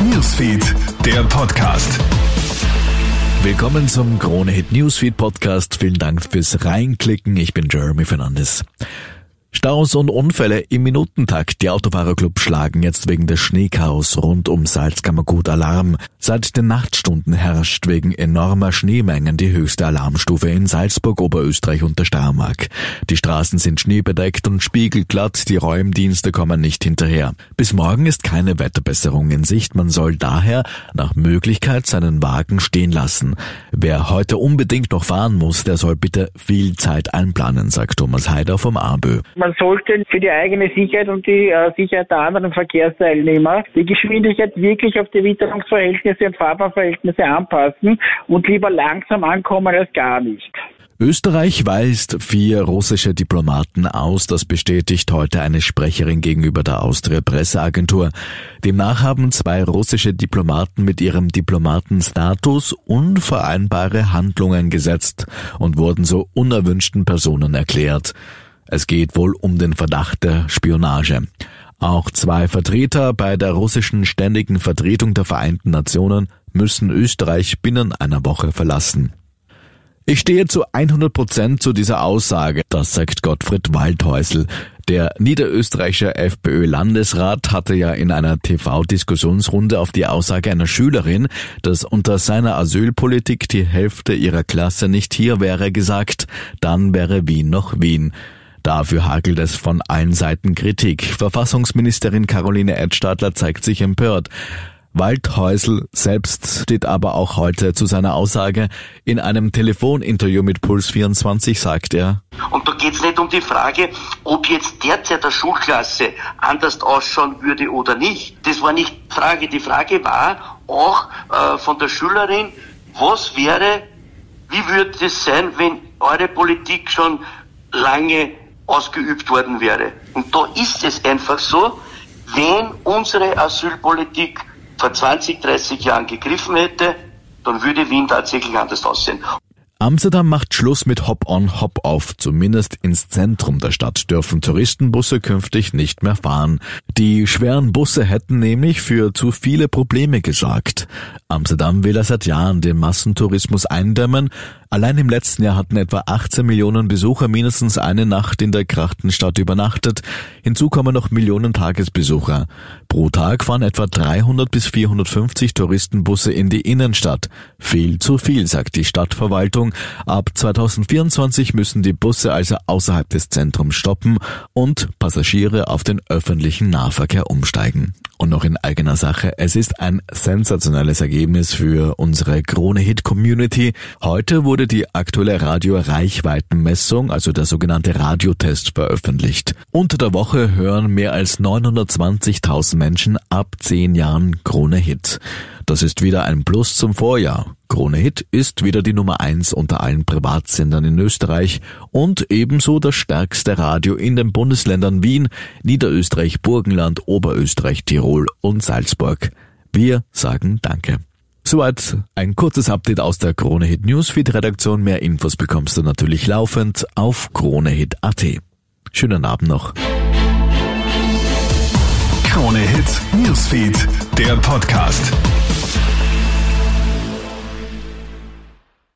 Newsfeed, der Podcast. Willkommen zum Krone Hit Newsfeed Podcast. Vielen Dank fürs Reinklicken. Ich bin Jeremy Fernandes. Staus und Unfälle im Minutentakt. Die Autofahrerclub schlagen jetzt wegen des Schneechaos rund um Salzkammergut Alarm. Seit den Nachtstunden herrscht wegen enormer Schneemengen die höchste Alarmstufe in Salzburg, Oberösterreich und der Steiermark. Die Straßen sind schneebedeckt und spiegelglatt, die Räumdienste kommen nicht hinterher. Bis morgen ist keine Wetterbesserung in Sicht, man soll daher nach Möglichkeit seinen Wagen stehen lassen. Wer heute unbedingt noch fahren muss, der soll bitte viel Zeit einplanen, sagt Thomas Heider vom ABÖ man sollte für die eigene Sicherheit und die äh, Sicherheit der anderen Verkehrsteilnehmer die Geschwindigkeit wirklich auf die Witterungsverhältnisse und Fahrbahnverhältnisse anpassen und lieber langsam ankommen als gar nicht. Österreich weist vier russische Diplomaten aus, das bestätigt heute eine Sprecherin gegenüber der Austria Presseagentur. Demnach haben zwei russische Diplomaten mit ihrem Diplomatenstatus unvereinbare Handlungen gesetzt und wurden so unerwünschten Personen erklärt. Es geht wohl um den Verdacht der Spionage. Auch zwei Vertreter bei der russischen Ständigen Vertretung der Vereinten Nationen müssen Österreich binnen einer Woche verlassen. Ich stehe zu 100 Prozent zu dieser Aussage, das sagt Gottfried Waldhäusl. Der niederösterreichische FPÖ-Landesrat hatte ja in einer TV-Diskussionsrunde auf die Aussage einer Schülerin, dass unter seiner Asylpolitik die Hälfte ihrer Klasse nicht hier wäre, gesagt, dann wäre Wien noch Wien. Dafür hagelt es von allen Seiten Kritik. Verfassungsministerin Caroline Edstadler zeigt sich empört. Waldhäusl selbst steht aber auch heute zu seiner Aussage. In einem Telefoninterview mit Puls 24 sagt er, und da geht es nicht um die Frage, ob jetzt derzeit der Schulklasse anders ausschauen würde oder nicht. Das war nicht die Frage. Die Frage war auch äh, von der Schülerin, was wäre, wie würde es sein, wenn eure Politik schon lange ausgeübt worden wäre. Und da ist es einfach so, wenn unsere Asylpolitik vor 20, 30 Jahren gegriffen hätte, dann würde Wien tatsächlich anders aussehen. Amsterdam macht Schluss mit Hop-on, Hop-off. Zumindest ins Zentrum der Stadt dürfen Touristenbusse künftig nicht mehr fahren. Die schweren Busse hätten nämlich für zu viele Probleme gesorgt. Amsterdam will er seit Jahren den Massentourismus eindämmen, Allein im letzten Jahr hatten etwa 18 Millionen Besucher mindestens eine Nacht in der Krachtenstadt übernachtet. Hinzu kommen noch Millionen Tagesbesucher. Pro Tag fahren etwa 300 bis 450 Touristenbusse in die Innenstadt. Viel zu viel, sagt die Stadtverwaltung. Ab 2024 müssen die Busse also außerhalb des Zentrums stoppen und Passagiere auf den öffentlichen Nahverkehr umsteigen. Und noch in eigener Sache, es ist ein sensationelles Ergebnis für unsere Krone-Hit-Community. Heute wurde die aktuelle Radio-Reichweitenmessung, also der sogenannte Radiotest, veröffentlicht. Unter der Woche hören mehr als 920.000 Menschen ab 10 Jahren Krone-Hit. Das ist wieder ein Plus zum Vorjahr. Krone Hit ist wieder die Nummer eins unter allen Privatsendern in Österreich und ebenso das stärkste Radio in den Bundesländern Wien, Niederösterreich, Burgenland, Oberösterreich, Tirol und Salzburg. Wir sagen Danke. Soweit ein kurzes Update aus der Krone Hit Newsfeed Redaktion. Mehr Infos bekommst du natürlich laufend auf kronehit.at. Schönen Abend noch. Krone Hit Newsfeed, der Podcast.